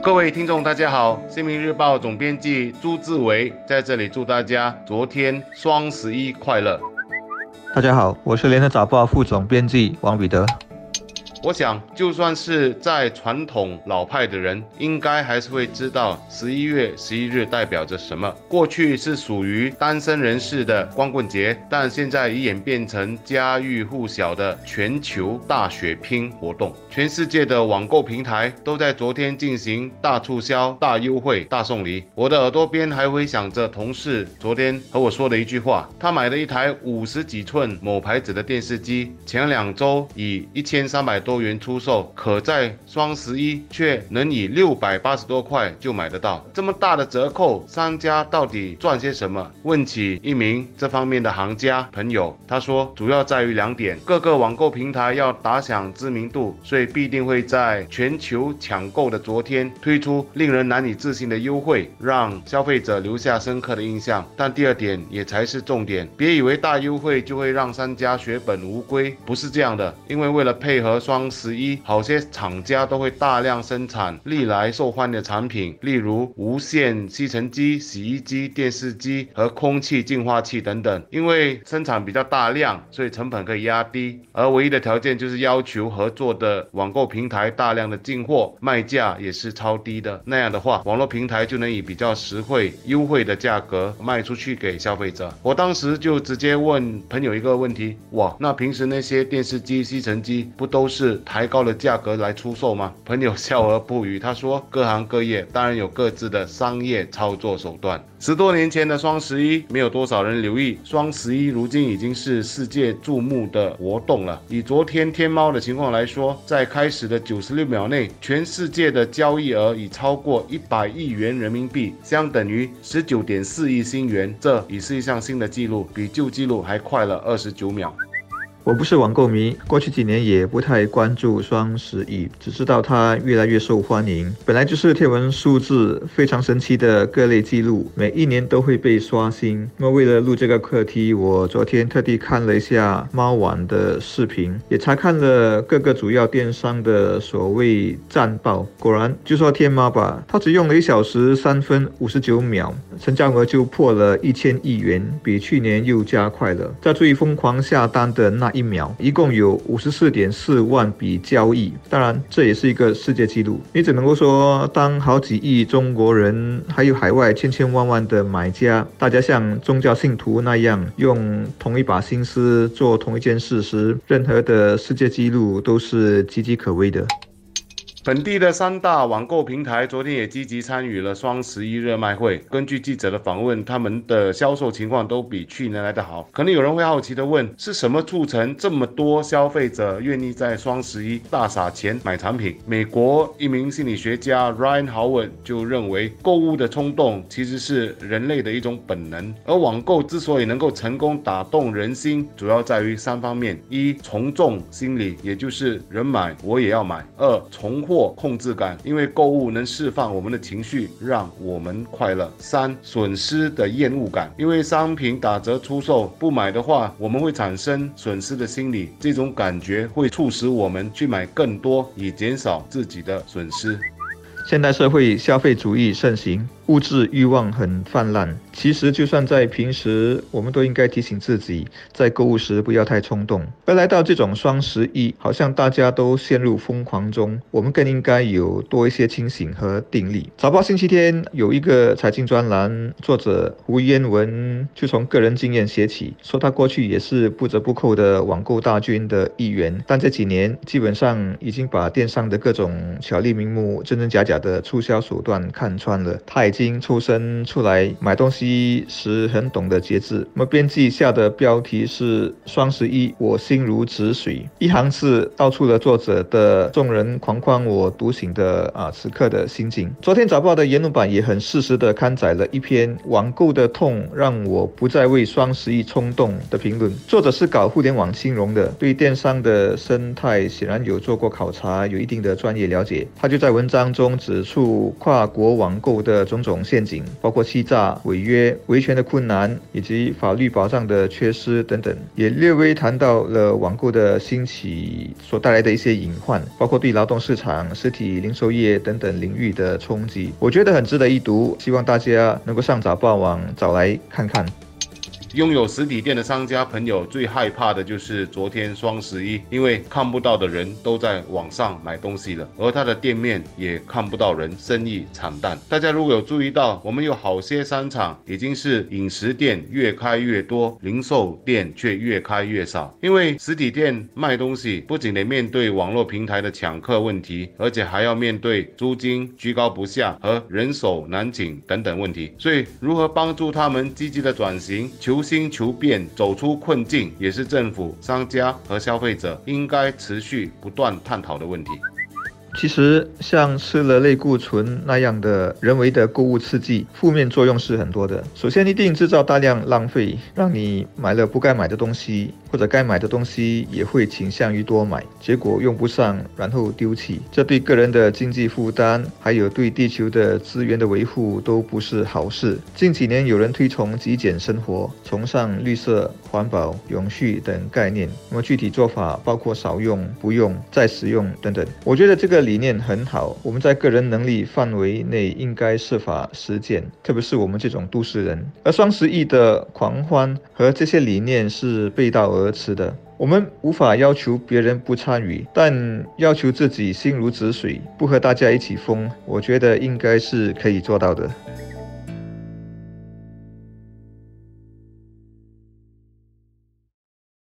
各位听众，大家好，新民日报总编辑朱志伟在这里祝大家昨天双十一快乐。大家好，我是联合早报副总编辑王彼得。我想，就算是在传统老派的人，应该还是会知道十一月十一日代表着什么。过去是属于单身人士的光棍节，但现在已演变成家喻户晓的全球大血拼活动。全世界的网购平台都在昨天进行大促销、大优惠、大送礼。我的耳朵边还回响着同事昨天和我说的一句话：他买了一台五十几寸某牌子的电视机，前两周以一千三百。多元出售，可在双十一却能以六百八十多块就买得到，这么大的折扣，商家到底赚些什么？问起一名这方面的行家朋友，他说主要在于两点：各个网购平台要打响知名度，所以必定会在全球抢购的昨天推出令人难以置信的优惠，让消费者留下深刻的印象。但第二点也才是重点，别以为大优惠就会让商家血本无归，不是这样的，因为为了配合双。双十一，好些厂家都会大量生产历来受欢迎的产品，例如无线吸尘机、洗衣机、电视机和空气净化器等等。因为生产比较大量，所以成本可以压低，而唯一的条件就是要求合作的网购平台大量的进货，卖价也是超低的。那样的话，网络平台就能以比较实惠、优惠的价格卖出去给消费者。我当时就直接问朋友一个问题：哇，那平时那些电视机、吸尘机不都是？抬高了价格来出售吗？朋友笑而不语。他说：“各行各业当然有各自的商业操作手段。十多年前的双十一，没有多少人留意。双十一如今已经是世界注目的活动了。以昨天天猫的情况来说，在开始的九十六秒内，全世界的交易额已超过一百亿元人民币，相等于十九点四亿新元。这已是一项新的记录，比旧记录还快了二十九秒。”我不是网购迷，过去几年也不太关注双十一，只知道它越来越受欢迎。本来就是天文数字非常神奇的各类记录，每一年都会被刷新。那么为了录这个课题，我昨天特地看了一下猫网的视频，也查看了各个主要电商的所谓战报。果然，就说天猫吧，它只用了一小时三分五十九秒，成交额就破了一千亿元，比去年又加快了。在最疯狂下单的那。一一秒一共有五十四点四万笔交易，当然这也是一个世界纪录。你只能够说，当好几亿中国人，还有海外千千万万的买家，大家像宗教信徒那样用同一把心思做同一件事时，任何的世界纪录都是岌岌可危的。本地的三大网购平台昨天也积极参与了双十一热卖会。根据记者的访问，他们的销售情况都比去年来的好。可能有人会好奇的问，是什么促成这么多消费者愿意在双十一大撒钱买产品？美国一名心理学家 Ryan Howard 就认为，购物的冲动其实是人类的一种本能，而网购之所以能够成功打动人心，主要在于三方面：一、从众心理，也就是人买我也要买；二、从货。或控制感，因为购物能释放我们的情绪，让我们快乐。三、损失的厌恶感，因为商品打折出售，不买的话，我们会产生损失的心理，这种感觉会促使我们去买更多，以减少自己的损失。现代社会消费主义盛行。物质欲望很泛滥，其实就算在平时，我们都应该提醒自己，在购物时不要太冲动。而来到这种双十一，好像大家都陷入疯狂中，我们更应该有多一些清醒和定力。早报星期天有一个财经专栏，作者胡彦文就从个人经验写起，说他过去也是不折不扣的网购大军的一员，但这几年基本上已经把电商的各种巧立名目、真真假假的促销手段看穿了。他已经出生出来买东西时很懂得节制。那么编辑下的标题是“双十一，我心如止水”，一行字道出了作者的众人狂欢我独醒的啊此刻的心情。昨天早报的言论版也很适时的刊载了一篇“网购的痛让我不再为双十一冲动”的评论。作者是搞互联网金融的，对电商的生态显然有做过考察，有一定的专业了解。他就在文章中指出跨国网购的种种。种陷阱，包括欺诈、违约、维权的困难，以及法律保障的缺失等等，也略微谈到了网购的兴起所带来的一些隐患，包括对劳动市场、实体零售业等等领域的冲击。我觉得很值得一读，希望大家能够上早报网找来看看。拥有实体店的商家朋友最害怕的就是昨天双十一，因为看不到的人都在网上买东西了，而他的店面也看不到人，生意惨淡。大家如果有注意到，我们有好些商场已经是饮食店越开越多，零售店却越开越少。因为实体店卖东西不仅得面对网络平台的抢客问题，而且还要面对租金居高不下和人手难请等等问题。所以，如何帮助他们积极的转型求？求新求变，走出困境，也是政府、商家和消费者应该持续不断探讨的问题。其实，像吃了类固醇那样的人为的购物刺激，负面作用是很多的。首先，一定制造大量浪费，让你买了不该买的东西，或者该买的东西也会倾向于多买，结果用不上，然后丢弃。这对个人的经济负担，还有对地球的资源的维护都不是好事。近几年，有人推崇极简生活，崇尚绿色、环保、永续等概念。那么，具体做法包括少用、不用、再使用等等。我觉得这个。理念很好，我们在个人能力范围内应该设法实践，特别是我们这种都市人。而双十一的狂欢和这些理念是背道而驰的。我们无法要求别人不参与，但要求自己心如止水，不和大家一起疯，我觉得应该是可以做到的。